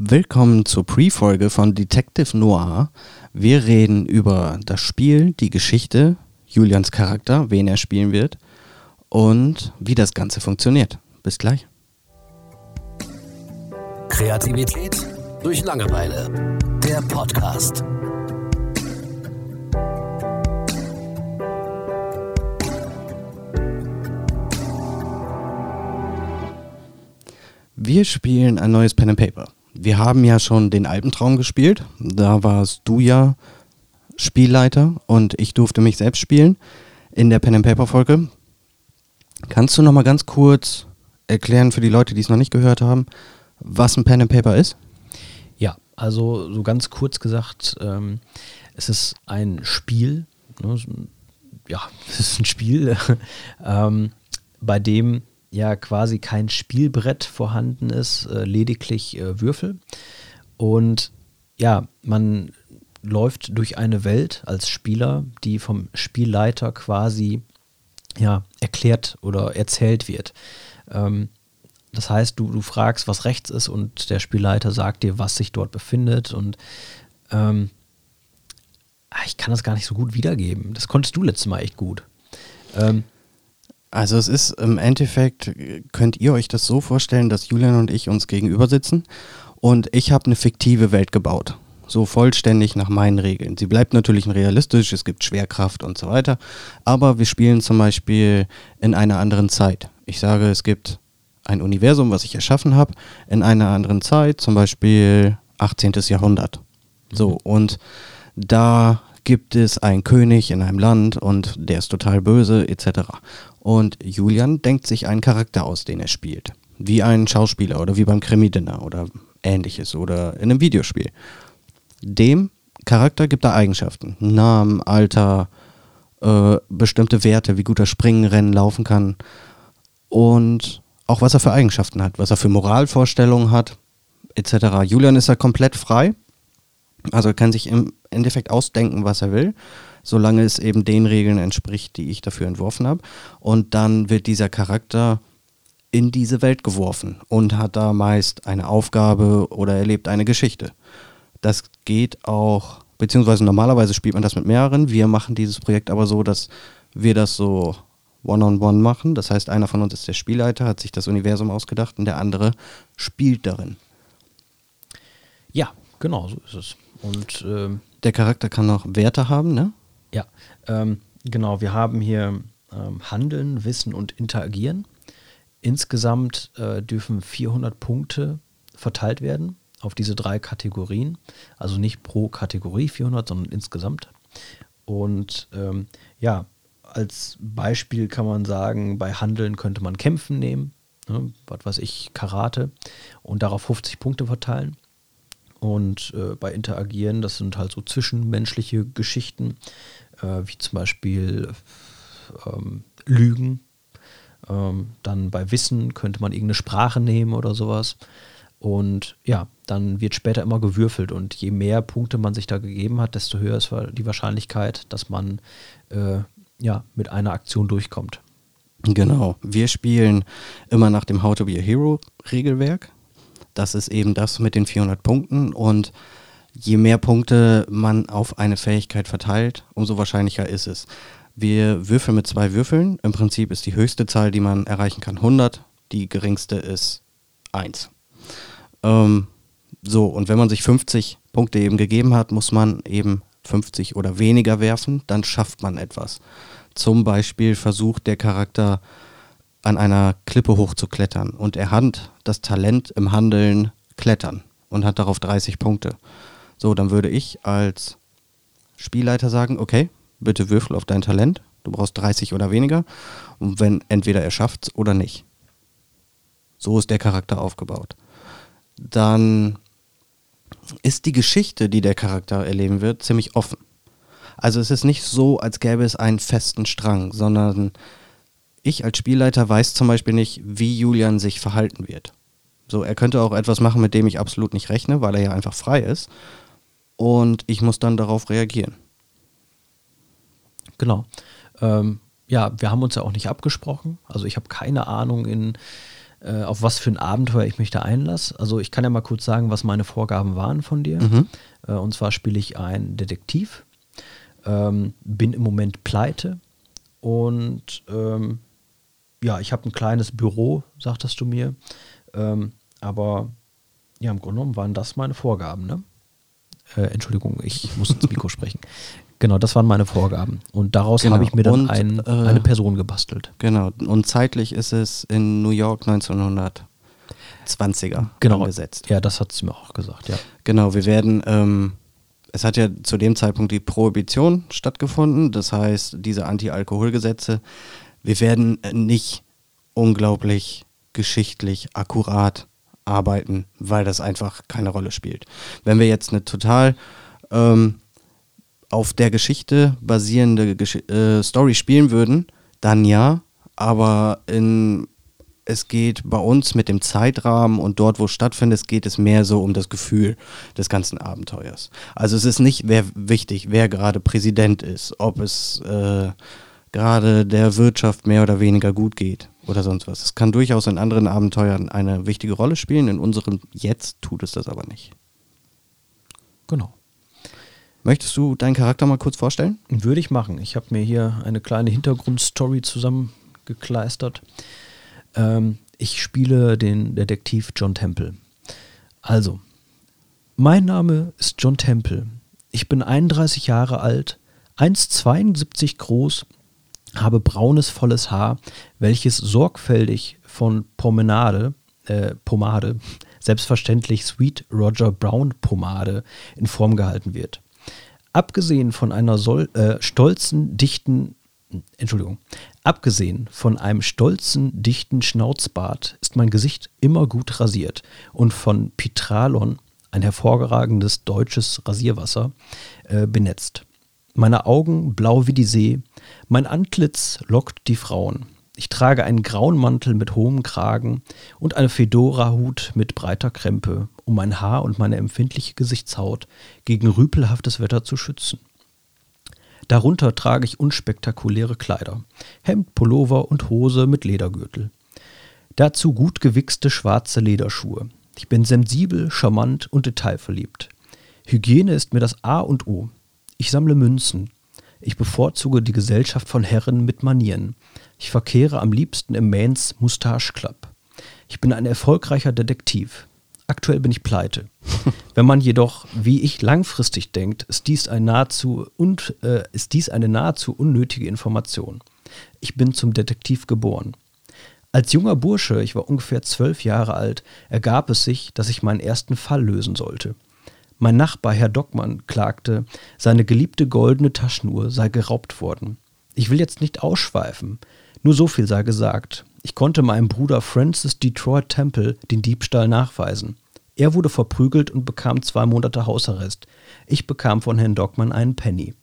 Willkommen zur Pre-Folge von Detective Noir. Wir reden über das Spiel, die Geschichte, Julians Charakter, wen er spielen wird und wie das Ganze funktioniert. Bis gleich. Kreativität durch Langeweile. Der Podcast. Wir spielen ein neues Pen and Paper. Wir haben ja schon den Alpentraum gespielt. Da warst du ja Spielleiter und ich durfte mich selbst spielen in der Pen and Paper Folge. Kannst du noch mal ganz kurz erklären für die Leute, die es noch nicht gehört haben, was ein Pen and Paper ist? Ja, also so ganz kurz gesagt, ähm, es ist ein Spiel. Ne, ja, es ist ein Spiel, ähm, bei dem ja quasi kein Spielbrett vorhanden ist, äh, lediglich äh, Würfel. Und ja, man läuft durch eine Welt als Spieler, die vom Spielleiter quasi ja, erklärt oder erzählt wird. Ähm, das heißt, du, du fragst, was rechts ist und der Spielleiter sagt dir, was sich dort befindet und ähm, ah, ich kann das gar nicht so gut wiedergeben. Das konntest du letztes Mal echt gut. Ähm, also es ist im Endeffekt, könnt ihr euch das so vorstellen, dass Julian und ich uns gegenüber sitzen und ich habe eine fiktive Welt gebaut. So vollständig nach meinen Regeln. Sie bleibt natürlich realistisch, es gibt Schwerkraft und so weiter, aber wir spielen zum Beispiel in einer anderen Zeit. Ich sage, es gibt ein Universum, was ich erschaffen habe, in einer anderen Zeit, zum Beispiel 18. Jahrhundert. So, mhm. und da gibt es einen König in einem Land und der ist total böse, etc. Und Julian denkt sich einen Charakter aus, den er spielt. Wie ein Schauspieler oder wie beim Krimi-Dinner oder ähnliches oder in einem Videospiel. Dem Charakter gibt er Eigenschaften. Namen, Alter, äh, bestimmte Werte, wie gut er springen, rennen, laufen kann. Und auch was er für Eigenschaften hat, was er für Moralvorstellungen hat, etc. Julian ist da komplett frei. Also er kann sich im Endeffekt ausdenken, was er will solange es eben den Regeln entspricht, die ich dafür entworfen habe. Und dann wird dieser Charakter in diese Welt geworfen und hat da meist eine Aufgabe oder erlebt eine Geschichte. Das geht auch, beziehungsweise normalerweise spielt man das mit mehreren. Wir machen dieses Projekt aber so, dass wir das so one-on-one -on -one machen. Das heißt, einer von uns ist der Spielleiter, hat sich das Universum ausgedacht und der andere spielt darin. Ja, genau, so ist es. Und ähm, der Charakter kann auch Werte haben, ne? Ja, ähm, genau. Wir haben hier ähm, Handeln, Wissen und Interagieren. Insgesamt äh, dürfen 400 Punkte verteilt werden auf diese drei Kategorien. Also nicht pro Kategorie 400, sondern insgesamt. Und ähm, ja, als Beispiel kann man sagen, bei Handeln könnte man Kämpfen nehmen, ne, was weiß ich, Karate, und darauf 50 Punkte verteilen. Und äh, bei Interagieren, das sind halt so zwischenmenschliche Geschichten, äh, wie zum Beispiel ähm, Lügen. Ähm, dann bei Wissen könnte man irgendeine Sprache nehmen oder sowas. Und ja, dann wird später immer gewürfelt. Und je mehr Punkte man sich da gegeben hat, desto höher ist die Wahrscheinlichkeit, dass man äh, ja, mit einer Aktion durchkommt. Genau. Wir spielen immer nach dem How to be a Hero Regelwerk. Das ist eben das mit den 400 Punkten. Und je mehr Punkte man auf eine Fähigkeit verteilt, umso wahrscheinlicher ist es. Wir würfeln mit zwei Würfeln. Im Prinzip ist die höchste Zahl, die man erreichen kann, 100. Die geringste ist 1. Ähm, so, und wenn man sich 50 Punkte eben gegeben hat, muss man eben 50 oder weniger werfen, dann schafft man etwas. Zum Beispiel versucht der Charakter an einer Klippe hochzuklettern und er hat das Talent im Handeln klettern und hat darauf 30 Punkte. So, dann würde ich als Spielleiter sagen, okay, bitte würfel auf dein Talent. Du brauchst 30 oder weniger. Und wenn entweder er schafft oder nicht. So ist der Charakter aufgebaut. Dann ist die Geschichte, die der Charakter erleben wird, ziemlich offen. Also es ist nicht so, als gäbe es einen festen Strang, sondern ich als Spielleiter weiß zum Beispiel nicht, wie Julian sich verhalten wird. So, er könnte auch etwas machen, mit dem ich absolut nicht rechne, weil er ja einfach frei ist und ich muss dann darauf reagieren. Genau. Ähm, ja, wir haben uns ja auch nicht abgesprochen. Also ich habe keine Ahnung, in äh, auf was für ein Abenteuer ich mich da einlasse. Also ich kann ja mal kurz sagen, was meine Vorgaben waren von dir. Mhm. Äh, und zwar spiele ich einen Detektiv, ähm, bin im Moment pleite und ähm, ja, ich habe ein kleines Büro, sagtest du mir. Ähm, aber ja, im Grunde genommen waren das meine Vorgaben, ne? Äh, Entschuldigung, ich muss ins Mikro sprechen. Genau, das waren meine Vorgaben. Und daraus Genau. habe ich mir dann Und, ein, äh, eine Person gebastelt. Genau. Und zeitlich ist es in New York 1920er Genau. angesetzt. Ja, das hat sie mir auch gesagt, ja. Genau, wir werden, ähm, es hat ja zu dem Zeitpunkt die Prohibition stattgefunden, das heißt, diese Anti-Alkohol-Gesetze, wir werden nicht unglaublich geschichtlich akkurat arbeiten, weil das einfach keine Rolle spielt. Wenn wir jetzt eine total ähm, auf der Geschichte basierende Gesch äh, Story spielen würden, dann ja, aber in, es geht bei uns mit dem Zeitrahmen und dort, wo es stattfindet, geht es mehr so um das Gefühl des ganzen Abenteuers. Also es ist nicht wer, wichtig, wer gerade Präsident ist, ob es äh, gerade der Wirtschaft mehr oder weniger gut geht oder sonst was. Es kann durchaus in anderen Abenteuern eine wichtige Rolle spielen, in unserem jetzt tut es das aber nicht. Genau. Möchtest du deinen Charakter mal kurz vorstellen? Würde ich machen. Ich habe mir hier eine kleine Hintergrundstory zusammengekleistert. Ähm, ich spiele den Detektiv John Temple. Also, mein Name ist John Temple. Ich bin 31 Jahre alt, 1,72 groß, habe braunes, volles Haar, welches sorgfältig von Promenade, äh, Pomade, selbstverständlich Sweet Roger Brown Pomade in Form gehalten wird. Abgesehen von einer sol äh, stolzen, dichten, Entschuldigung, abgesehen von einem stolzen, dichten Schnauzbart ist mein Gesicht immer gut rasiert und von Pitralon, ein hervorragendes deutsches Rasierwasser, äh, benetzt. Meine Augen blau wie die See, mein Antlitz lockt die Frauen. Ich trage einen grauen Mantel mit hohem Kragen und eine Fedora-Hut mit breiter Krempe, um mein Haar und meine empfindliche Gesichtshaut gegen rüpelhaftes Wetter zu schützen. Darunter trage ich unspektakuläre Kleider, Hemd, Pullover und Hose mit Ledergürtel. Dazu gut gewichste schwarze Lederschuhe. Ich bin sensibel, charmant und detailverliebt. Hygiene ist mir das A und O. Ich sammle Münzen. Ich bevorzuge die Gesellschaft von Herren mit Manieren. Ich verkehre am liebsten im Mains Moustache Club. Ich bin ein erfolgreicher Detektiv. Aktuell bin ich pleite. Wenn man jedoch, wie ich, langfristig denkt, ist dies, ein nahezu und, äh, ist dies eine nahezu unnötige Information. Ich bin zum Detektiv geboren. Als junger Bursche, ich war ungefähr zwölf Jahre alt, ergab es sich, dass ich meinen ersten Fall lösen sollte. Mein Nachbar, Herr Dockmann, klagte, seine geliebte goldene Taschenuhr sei geraubt worden. Ich will jetzt nicht ausschweifen, nur so viel sei gesagt. Ich konnte meinem Bruder Francis Detroit Temple den Diebstahl nachweisen. Er wurde verprügelt und bekam zwei Monate Hausarrest. Ich bekam von Herrn Dockmann einen Penny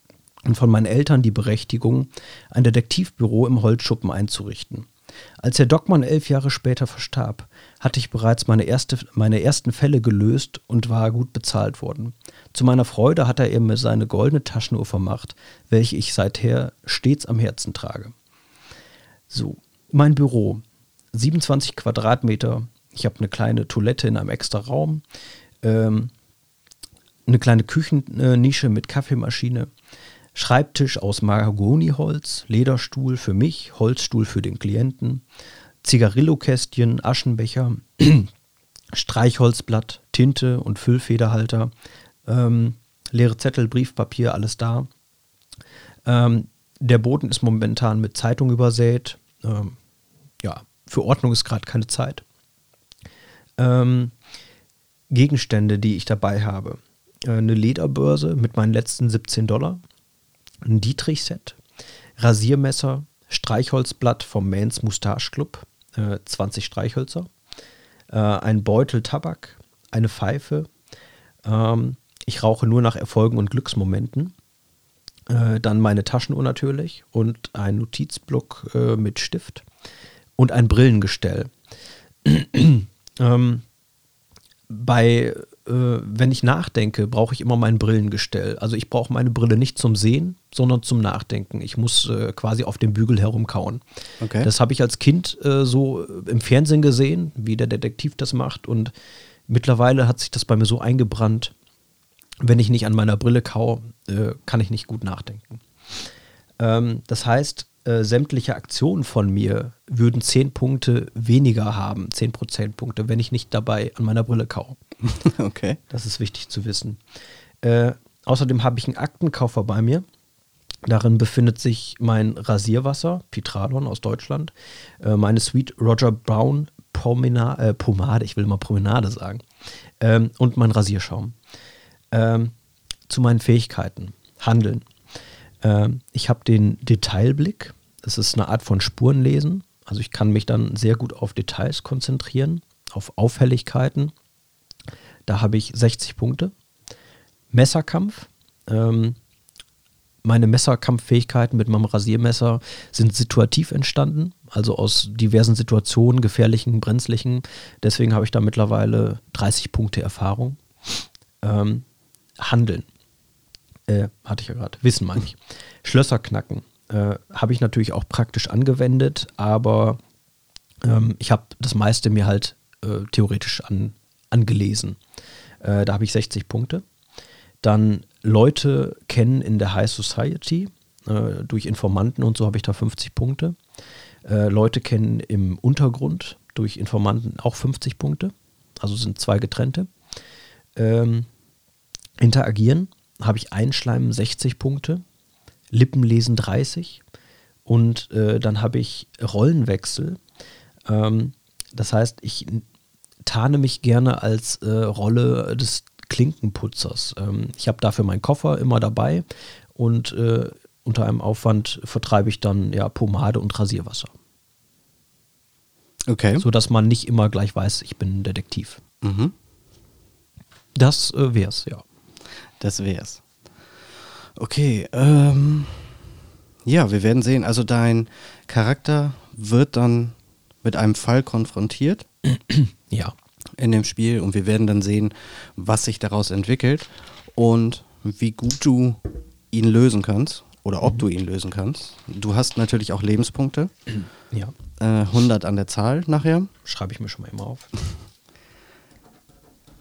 und von meinen Eltern die Berechtigung, ein Detektivbüro im Holzschuppen einzurichten. Als Herr Dockmann elf Jahre später verstarb, hatte ich bereits meine, erste, meine ersten Fälle gelöst und war gut bezahlt worden. Zu meiner Freude hat er mir seine goldene Taschenuhr vermacht, welche ich seither stets am Herzen trage. So, mein Büro. 27 Quadratmeter. Ich habe eine kleine Toilette in einem extra Raum. Ähm, eine kleine Küchennische mit Kaffeemaschine. Schreibtisch aus Mahagoniholz, Lederstuhl für mich, Holzstuhl für den Klienten, Zigarillokästchen, Aschenbecher, Streichholzblatt, Tinte und Füllfederhalter, ähm, leere Zettel, Briefpapier, alles da. Ähm, der Boden ist momentan mit Zeitung übersät. Ähm, ja, für Ordnung ist gerade keine Zeit. Ähm, Gegenstände, die ich dabei habe. Äh, eine Lederbörse mit meinen letzten 17 Dollar. Ein Dietrich-Set. Rasiermesser. Streichholzblatt vom Mans Moustache Club. Äh, 20 Streichhölzer. Äh, ein Beutel Tabak. Eine Pfeife. Ähm, ich rauche nur nach Erfolgen und Glücksmomenten. Äh, dann meine Taschenuhr natürlich und ein Notizblock äh, mit Stift und ein Brillengestell. ähm, bei wenn ich nachdenke, brauche ich immer mein Brillengestell. Also ich brauche meine Brille nicht zum Sehen, sondern zum Nachdenken. Ich muss äh, quasi auf dem Bügel herumkauen. Okay. Das habe ich als Kind äh, so im Fernsehen gesehen, wie der Detektiv das macht. Und mittlerweile hat sich das bei mir so eingebrannt, wenn ich nicht an meiner Brille kau, äh, kann ich nicht gut nachdenken. Ähm, das heißt, äh, sämtliche Aktionen von mir würden 10 Punkte weniger haben, 10 Prozentpunkte, wenn ich nicht dabei an meiner Brille kau. okay. Das ist wichtig zu wissen. Äh, außerdem habe ich einen Aktenkoffer bei mir. Darin befindet sich mein Rasierwasser, Pitralon aus Deutschland, äh, meine Sweet Roger Brown Pomina, äh, Pomade, ich will mal Promenade sagen, ähm, und mein Rasierschaum. Ähm, zu meinen Fähigkeiten. Handeln. Ähm, ich habe den Detailblick. Das ist eine Art von Spurenlesen. Also ich kann mich dann sehr gut auf Details konzentrieren, auf Auffälligkeiten. Da habe ich 60 Punkte. Messerkampf. Ähm, meine Messerkampffähigkeiten mit meinem Rasiermesser sind situativ entstanden, also aus diversen Situationen, gefährlichen, brenzlichen. Deswegen habe ich da mittlerweile 30 Punkte Erfahrung. Ähm, Handeln. Äh, hatte ich ja gerade. Wissen meine ich. Schlösser knacken. Äh, habe ich natürlich auch praktisch angewendet, aber ähm, ich habe das meiste mir halt äh, theoretisch an, angelesen. Äh, da habe ich 60 Punkte. Dann Leute kennen in der High Society. Äh, durch Informanten und so habe ich da 50 Punkte. Äh, Leute kennen im Untergrund durch Informanten auch 50 Punkte. Also sind zwei getrennte. Ähm, interagieren habe ich Einschleimen 60 Punkte, Lippenlesen 30 und äh, dann habe ich Rollenwechsel. Ähm, das heißt, ich tarne mich gerne als äh, Rolle des Klinkenputzers. Ähm, ich habe dafür meinen Koffer immer dabei und äh, unter einem Aufwand vertreibe ich dann ja Pomade und Rasierwasser. Okay. So dass man nicht immer gleich weiß, ich bin ein Detektiv. Mhm. Das äh, wär's, ja. Das wär's. Okay, ähm, ja, wir werden sehen. Also dein Charakter wird dann mit einem Fall konfrontiert Ja. in dem Spiel und wir werden dann sehen, was sich daraus entwickelt und wie gut du ihn lösen kannst oder ob du ihn lösen kannst. Du hast natürlich auch Lebenspunkte, Ja. äh, 100 an der Zahl nachher. Schreibe ich mir schon mal immer auf.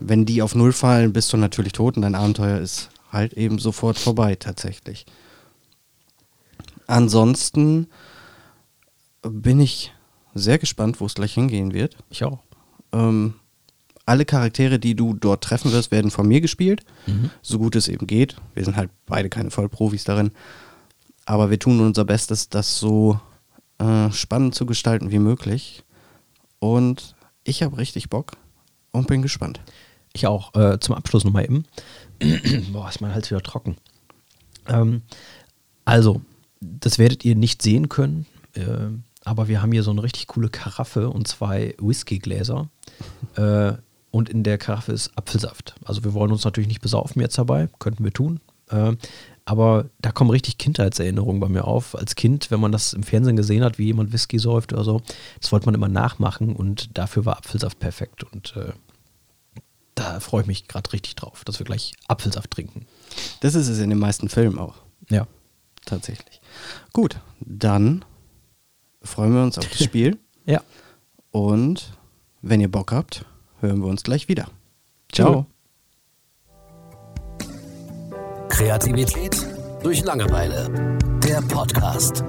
Wenn die auf Null fallen, bist du natürlich tot und dein Abenteuer ist halt eben sofort vorbei tatsächlich. Ansonsten bin ich sehr gespannt, wo es gleich hingehen wird. Ich auch. Ähm, alle Charaktere, die du dort treffen wirst, werden von mir gespielt, Mhm. so gut es eben geht. Wir sind halt beide keine Vollprofis darin. Aber wir tun unser Bestes, das so äh, spannend zu gestalten wie möglich. Und ich habe richtig Bock und bin gespannt. Ich auch. Äh, zum Abschluss nochmal eben. Boah, ist mein Hals wieder trocken. Ähm, also, das werdet ihr nicht sehen können, äh, aber wir haben hier so eine richtig coole Karaffe und zwei Whiskygläser. Äh, und in der Karaffe ist Apfelsaft. Also wir wollen uns natürlich nicht besaufen jetzt dabei, könnten wir tun. Äh, aber da kommen richtig Kindheitserinnerungen bei mir auf. Als Kind, wenn man das im Fernsehen gesehen hat, wie jemand Whisky säuft oder so, das wollte man immer nachmachen und dafür war Apfelsaft perfekt. Und äh, da freue ich mich gerade richtig drauf, dass wir gleich Apfelsaft trinken. Das ist es in den meisten Filmen auch, Ja. tatsächlich. Gut, dann freuen wir uns auf das Spiel. Ja. Und wenn ihr Bock habt, hören wir uns gleich wieder. Ciao. Kreativität durch Langeweile. Der Podcast.